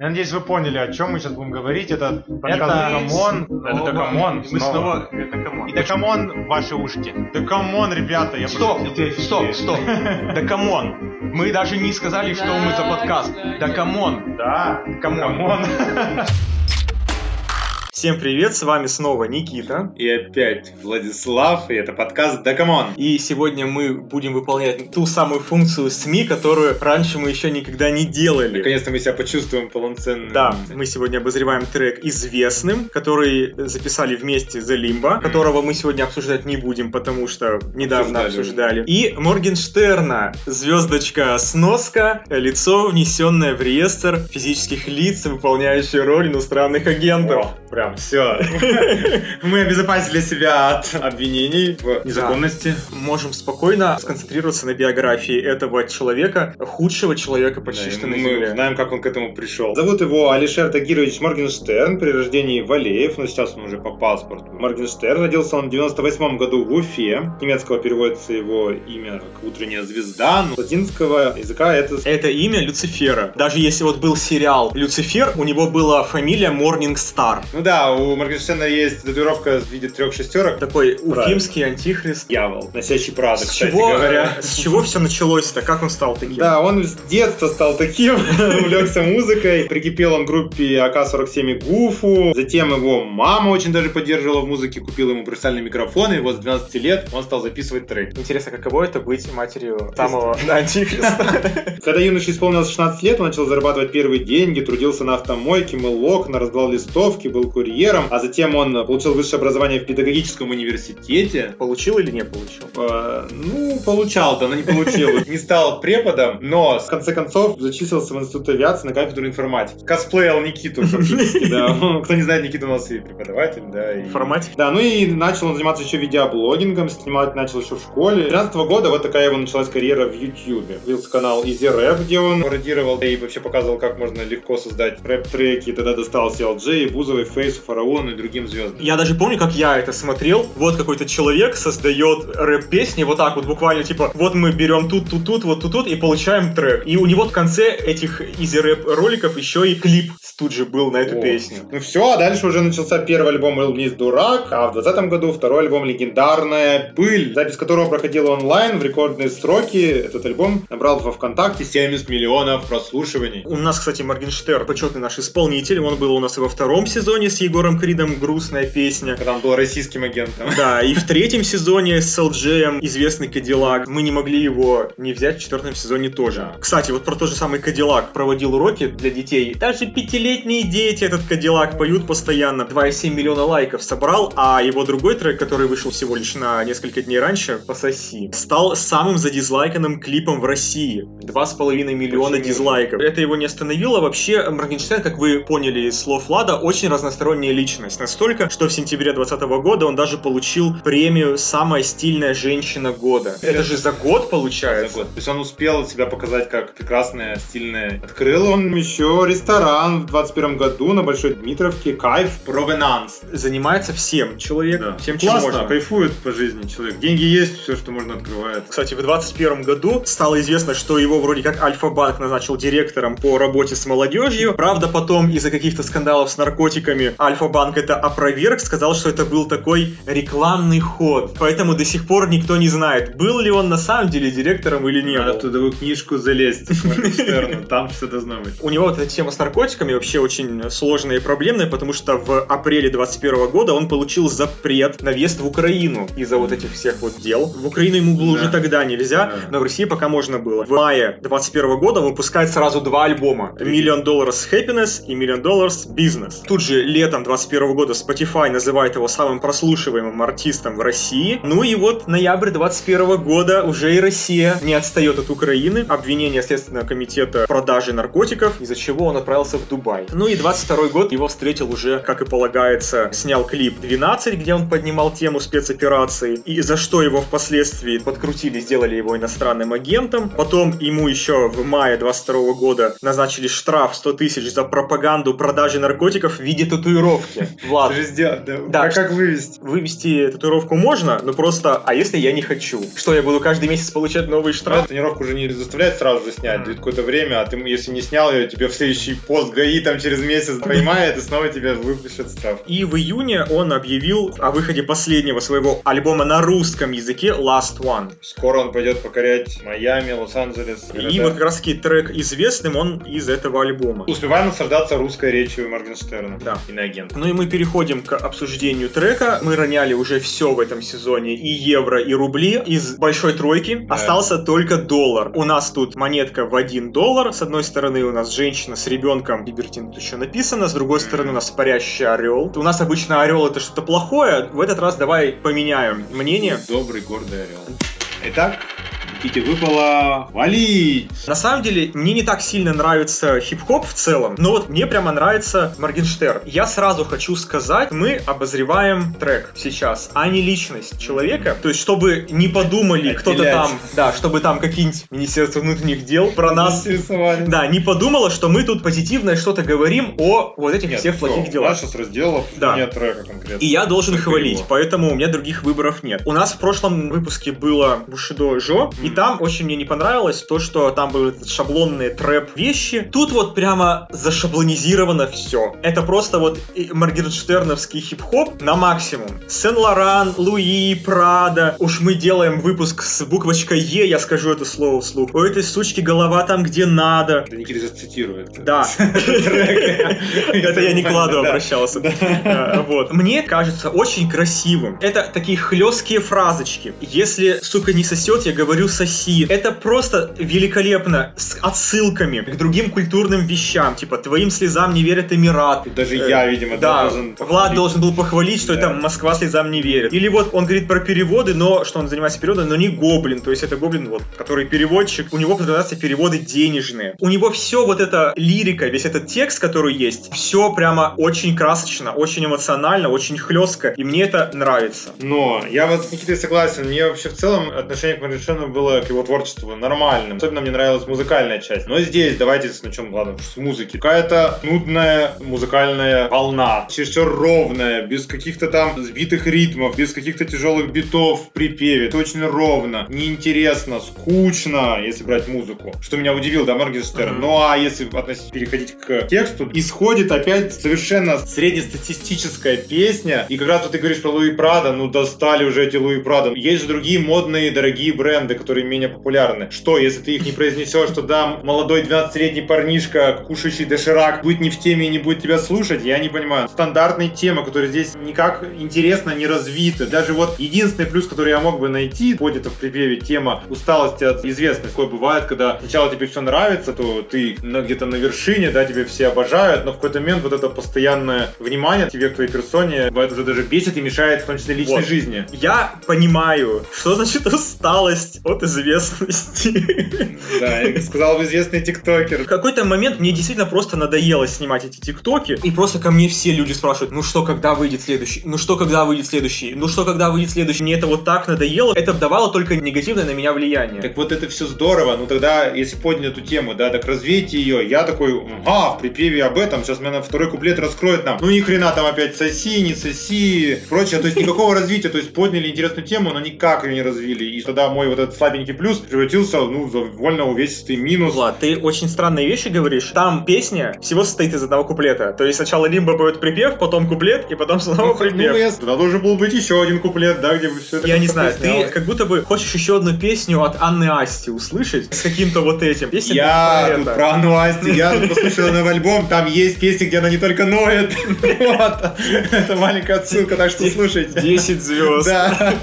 Я надеюсь, вы поняли, о чем мы сейчас будем говорить. Это подкаст Это- Come on. Это Снова. come on. Мы снова... Это come on. И да come on в ваши ушки. Да come on, ребята, я Стоп, просто- стоп, стоп. Да come on. Мы даже не сказали, что мы за подкаст. Да come on. Да, Come on. Всем привет, с вами снова Никита. И опять Владислав, и это подкаст Да come on. И сегодня мы будем выполнять ту самую функцию СМИ, которую раньше мы еще никогда не делали. Наконец-то мы себя почувствуем полноценным. Да, мы сегодня обозреваем трек «Известным», который записали вместе The Limba, которого мы сегодня обсуждать не будем, потому что недавно Обсуждали. обсуждали. И Моргенштерна, звездочка сноска, лицо, внесенное в реестр физических лиц, выполняющие роль иностранных агентов. О, прям все. Мы обезопасили себя от обвинений в незаконности. Можем спокойно сконцентрироваться на биографии этого человека, худшего человека почти что на мы знаем, как он к этому пришел. Зовут его Алишер Тагирович Моргенштерн, при рождении Валеев, но сейчас он уже по паспорту. Моргенштерн родился он в 98 году в Уфе. Немецкого переводится его имя как «Утренняя звезда», но латинского языка это Это имя Люцифера. Даже если вот был сериал Люцифер, у него была фамилия Morning Star. Ну да, у Моргенштерна есть татуировка в виде трех шестерок. Такой уфимский антихрист. Дьявол, носящий Прада, С кстати чего, говоря. э, с чего все началось-то? Как он стал таким? Да, он с детства стал таким, увлекся музыкой. Прикипел он к группе АК-47 и Гуфу. Затем его мама очень даже поддерживала в музыке, купила ему профессиональный микрофон, и вот с 12 лет он стал записывать трек. Интересно, каково это быть матерью самого антихриста? Когда юноше исполнилось 16 лет, он начал зарабатывать первые деньги, трудился на автомойке, мыл окна, раздавал листовки, был курьером, а затем он получил высшее образование в педагогическом университете. Получил или не получил? Э, Ну, получал, да, но не получил. Не стал преподом, но в конце концов зачислился в институт авиации на кафедру информатики. Косплеил Никиту да. Ну, Кто не знает, Никита у нас и преподаватель, да. Информатик? Да, ну и начал он заниматься еще видеоблогингом, снимать начал еще в школе. С 13 года вот такая его началась карьера в YouTube. Появился канал Easy Rap, где он пародировал и вообще показывал, как можно легко создать рэп-треки. Тогда достался LJ, Бузовой, Фейсу, Фараону и другим звездам. Я даже помню, как я это смотрел. Вот какой-то человек создает рэп-песни, вот так вот буквально, типа, вот мы берем тут, тут, тут, вот тут, тут и получаем трек. И у него в конце этих изи рэп роликов еще и клип тут же был на эту О. песню. Ну все, а дальше уже начался первый альбом «Был вниз дурак», а в 2020 году второй альбом «Легендарная пыль», запись которого проходила онлайн в рекордные сроки. Этот альбом набрал во ВКонтакте 70 миллионов прослушиваний. У нас, кстати, Моргенштерн, почетный наш исполнитель, он был у нас и во втором сезоне с Егором Кридом «Грустная песня». Когда он был российским агентом. Да, и в третьем сезоне с LJ известный Кадиллак. Мы не могли его не взять в четвертом сезоне тоже. Кстати, вот про тот же самый Кадиллак проводил уроки для детей. Даже пятилетние дети этот Кадиллак поют постоянно. 2,7 миллиона лайков собрал, а его другой трек, который вышел всего лишь на несколько дней раньше, «Пососи», стал самым задизлайканным клипом в России. 2,5 миллиона дизлайков. Это его не остановило. Вообще, Моргенштерн, как вы поняли из слов Влада, очень разносторонняя личность. Настолько, что в сентябре 2020 года он даже получил премию «Самая стильная женщина года». Это же за год За получается? год. То есть он успел себя показать как прекрасная, стильная. Открыл он еще ресторан в 21 году на Большой Дмитровке. Кайф Провенанс. Занимается всем человек, Да. всем чем Классно, можно. кайфует по жизни человек. Деньги есть, все, что можно, открывает. Кстати, в 2021 году стало известно, что его вроде как Альфа-банк назначил директором по работе с молодежью. Правда, потом из-за каких-то скандалов с наркотиками Альфа-банк это опроверг, сказал, что это был такой рекламный ход. Поэтому до сих пор никто не знает, был ли он на самом деле директором или не Надо был. в книжку залезть там все должно быть. У него вот эта тема с наркотиками вообще очень сложная и проблемная, потому что в апреле 2021 года он получил запрет на въезд в Украину из-за вот этих всех вот дел. В Украину ему было Да. уже тогда нельзя, Да. но в России пока можно было. В мае 2021 года выпускает сразу два альбома. Million Dollars Happiness и Million Dollars Business. Тут же летом 2021 года Spotify называет его самым прослушиваемым артистом в России. Ну и вот ноябрь 2021 года уже и Россия не отстает от Украины. Обвинение Следственного комитета в продаже наркотиков, из-за чего он отправился в Дубай. Ну и 22 год его встретил уже, как и полагается, снял клип 12, где он поднимал тему спецоперации, и за что его впоследствии подкрутили, сделали его иностранным агентом. Потом ему еще в мае 22 года назначили штраф 100 тысяч за пропаганду продажи наркотиков в виде татуировки. Влад, Ты же сделал, да. Да. А как вывести? вывести татуировку можно, но просто, а если я не хочу? Что, я буду каждый месяц получать новый штраф? Тренировку уже не заставляют сразу же снять, дают какое-то время, а ты, если не снял ее, тебе в следующий пост ГАИ там через месяц поймает и снова тебе выпишет штраф. И в июне он объявил о выходе последнего своего альбома на русском языке Last One. Скоро он пойдет покорять Майами, Лос-Анджелес. И вот как раз таки трек известным, он из этого альбома. Успеваем наслаждаться русской речью Моргенштерна. Да. Иноагент. Ну и мы переходим к обсуждению трека. Мы роняли уже все в этом сезоне, и евро, и рубли. Из большой тройки Да. остался только доллар. У нас тут монетка в 1 доллар. С одной стороны у нас женщина с ребенком, Либертин тут еще написано. С другой стороны у нас парящий орел. У нас обычно орел это что-то плохое. В этот раз давай поменяем мнение. Добрый, гордый орел. Итак, Никите выпало валить. На самом деле, мне не так сильно нравится хип-хоп в целом, но вот мне прямо нравится Моргенштерн. Я сразу хочу сказать, мы обозреваем трек сейчас, а не личность человека. То есть, чтобы не подумали кто-то там, да, чтобы там какие-нибудь Министерство внутренних дел про нас да, не подумала, что мы тут позитивное что-то говорим о вот этих Нет, всех всё, плохих делах. сейчас раздел Да. обсуждения трека конкретно. И я должен Только хвалить, его. поэтому у меня других выборов нет. У нас в прошлом выпуске было Бушидо Жо, и Мгм. там очень мне не понравилось то, что там были шаблонные трэп вещи. Тут вот прямо зашаблонизировано все. Это просто вот и моргенштерновский хип-хоп на максимум. Сен-Лоран, Луи, Прада. Уж мы делаем выпуск с буквочкой Е, я скажу это слово вслух. У этой сучки голова там, где надо. Да Никита сейчас цитирует. Да. Это я не кладу обращался. Э, Вот. Мне кажется очень красивым. Это такие хлесткие фразочки. Если, сука, не сосет, я говорю соси. Это просто великолепно. С отсылками к другим культурным вещам. Типа, твоим слезам не верят Эмират. Тут даже Э, я, видимо, Да, должен... Влад должен был похвалить, что Да. это Москва слезам не верит. Или вот он говорит про переводы, но что он занимается переводом, но не гоблин. То есть это гоблин, вот, который переводчик. У него продолжаются переводы денежные. У него все вот эта лирика, весь этот текст, который есть, все прямо очень красочно, очень эмоционально, очень хлестко. И мне это нравится. Но я вот с Никитой согласен. Мне вообще в целом отношение к Моргенштерну было к его творчеству нормальным. Особенно мне нравилась музыкальная часть. Но здесь давайте начнем, ладно, с музыки. Какая-то нудная музыкальная волна. Чересчур ровная, без каких-то там сбитых ритмов, без каких-то тяжелых битов в припеве. Это очень ровно, неинтересно, скучно, если брать музыку. Что меня удивил, да, Моргенштерн. Ну а если относить, переходить к тексту, исходит опять совершенно среднестатистическая песня. И как раз вот ты говоришь про Луи Прада, ну достали уже эти Луи Прада. Есть же другие модные, дорогие бренды, которые менее популярны. Что, если ты их не произнесешь, что да, молодой 12-летний парнишка, кушающий доширак, будет не в теме и не будет тебя слушать? Я не понимаю. Стандартная тема, которая здесь никак интересно не развита. Даже вот единственный плюс, который я мог бы найти, будет в припеве тема усталости от известности. Такое бывает, когда сначала тебе все нравится, то ты где-то на вершине, да, тебе все обожают, но в какой-то момент вот это постоянное внимание тебе, к твоей персоне, бывает уже даже бесит и мешает в том числе личной Вот. жизни. Я понимаю, что значит усталость от известности. Да, я сказал известный В тиктокер. какой-то момент мне действительно просто надоело снимать эти тиктоки, и просто ко мне все люди спрашивают, ну что, когда выйдет следующий, ну что, когда выйдет следующий, ну что, когда выйдет следующий. Мне это вот так надоело, это давало только негативное на меня влияние. Так вот это все здорово, ну тогда, если подняли эту тему, да, так развейте ее. Я такой, а, в припеве об этом, сейчас меня второй куплет раскроет нам. Ну ни хрена там опять соси, не соси, прочее. То есть никакого развития, то есть подняли интересную тему, но никак ее не развили. И тогда мой вот этот слабенький плюс превратился, ну, в довольно увесистый минус. Влад, ты очень странные вещи говоришь. Там песня всего состоит из одного куплета. То есть сначала Лимба поет припев, потом куплет, и потом снова Ну, припев. ну, тогда должен был быть еще один куплет, да, где бы все это Я не знаю, ты как будто бы хочешь еще одну песню от Анны Асти услышать с каким-то вот этим. Песня Я тут про Анну Асти, я тут послушал новый альбом, там есть песни, где она не только ноет. Это маленькая отсылка, так что слушайте. 10 звезд. Да.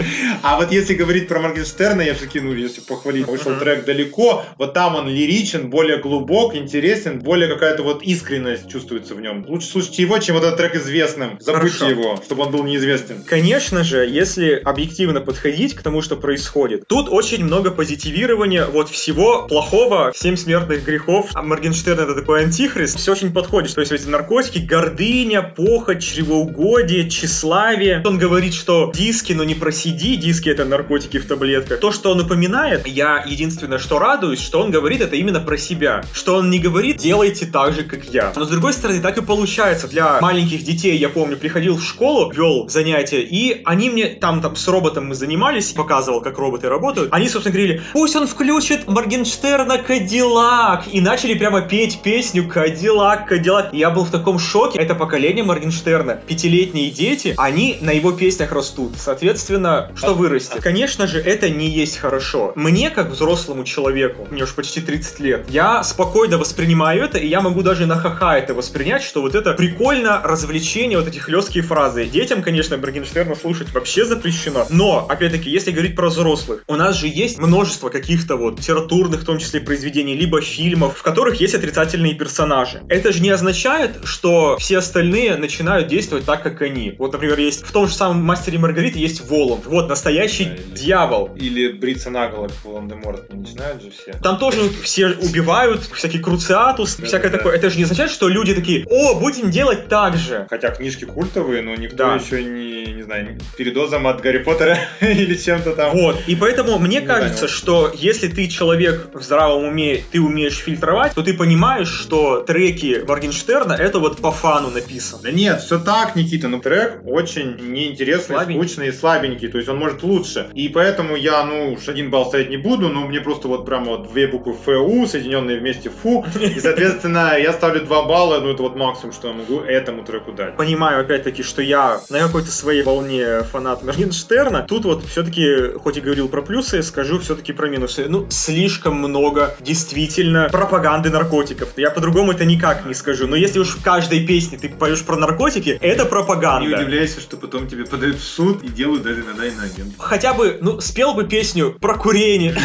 А вот если говорить про Моргенштерна, я все-таки, ну, если похвалить, вышел трек далеко, вот там он лиричен, более глубок, интересен, более какая-то вот искренность чувствуется в нем. Лучше слушайте его, чем вот этот трек известным. Забудьте Хорошо. его, чтобы он был неизвестен. Конечно же, если объективно подходить к тому, что происходит, тут очень много позитивирования вот всего плохого, семь смертных грехов. А Моргенштерн это такой антихрист. Все очень подходит. То есть эти наркотики, гордыня, похоть, чревоугодие, тщеславие. Он говорит, что диски, но не про CD, диски это наркотики в таблетках. То, что он упоминает я единственное, что радуюсь, что он говорит это именно про себя. Что он не говорит, делайте так же, как я. Но с другой стороны, так и получается. Для маленьких детей, я помню, приходил в школу, вел занятия, и они мне, там, там с роботом мы занимались, показывал, как роботы работают. Они, собственно, говорили, пусть он включит Моргенштерна Кадиллак. И начали прямо петь песню Кадиллак, Кадиллак. Я был в таком шоке. Это поколение Моргенштерна. Пятилетние дети, они на его песнях растут. Соответственно, что вырастет? Конечно же, это не есть хорошо. Мне, как взрослому человеку, мне уж почти 30 лет, я спокойно воспринимаю это, и я могу даже на ха-ха это воспринять, что вот это прикольно развлечение, вот эти хлесткие фразы. Детям, конечно, Моргенштерна слушать вообще запрещено. Но, опять-таки, если говорить про взрослых, у нас же есть множество каких-то вот литературных, в том числе, произведений, либо фильмов, в которых есть отрицательные персонажи. Это же не означает, что все остальные начинают действовать так, как они. Вот, например, есть в том же самом «Мастере и Маргарите» есть Воланд. Вот, настоящий Да, дьявол. Или бриться наголо, как Волан-де-Морт, не начинают же все. Там тоже все убивают, всякий круциатус, Да, всякое да, такое. Это же не означает, что люди такие, о, будем делать так же. Хотя книжки культовые, но никто Да. еще не, не знаю, передозом от Гарри Поттера или чем-то там. Вот, и поэтому мне Не кажется, понял. что если ты человек в здравом уме, ты умеешь фильтровать, то ты понимаешь, что треки Моргенштерна это вот по фану написано. Да нет, все так, Никита, но трек очень неинтересный, Слабенький. скучный и слабенький, то есть он может лучше. И поэтому я, ну, уж один балл ставить не буду, но мне просто вот прям вот две буквы ФУ, соединенные вместе ФУ, и, соответственно, я ставлю два балла, ну, это вот максимум, что я могу этому треку дать. Понимаю, опять-таки, что я на какой-то своей волне фанат Моргенштерна. Тут вот все-таки, хоть и говорил про плюсы, скажу все-таки про минусы. Ну, слишком много действительно пропаганды наркотиков. Я по-другому это никак не скажу. Но если уж в каждой песне ты поешь про наркотики, это Не пропаганда. удивляйся, что потом тебе подают в суд и делают даже иногда иноагент. Хотя бы, ну, спел бы песню про курение,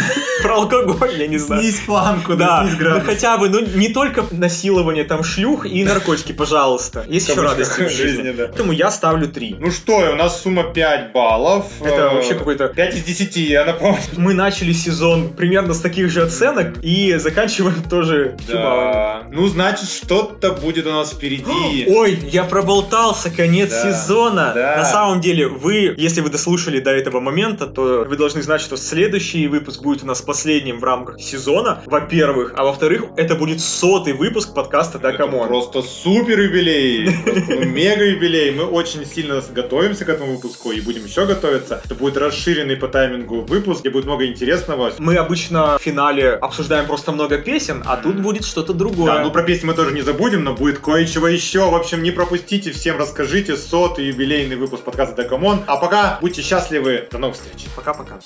про алкоголь, я не знаю. Снизь планку, Да, снизь ну градус. хотя бы, ну не только насилование там шлюх и наркотики, пожалуйста. Есть еще радости в жизни. да. Поэтому я ставлю 3. Ну что, у нас сумма 5 баллов. Это Э, вообще какой-то 5 из 10, я напомню. Мы начали сезон примерно с таких же оценок и заканчиваем тоже. Да. Ну, значит, что-то будет у нас впереди. Ой, я проболтался, конец Да, сезона. да. На самом деле, вы, если вы дослушали до этого момента, то вы должны знать, что следующий выпуск будет у нас последним в рамках сезона, во-первых, а во-вторых, это будет сотый выпуск подкаста Да Камон. Просто супер юбилей, мега юбилей. Мы очень сильно готовимся к этому выпуску и будем еще готовиться. Это будет расширенный по таймингу выпуск, где будет много интересного. Мы обычно в финале обсуждаем просто много песен, а тут будет что-то другое. Да, ну про песни мы тоже не забудем, но будет кое-чего еще. В общем, не пропустите, всем расскажите. Сотый юбилейный выпуск подкаста Да Камон. А пока будьте счастливы. До новых встреч. Пока-пока.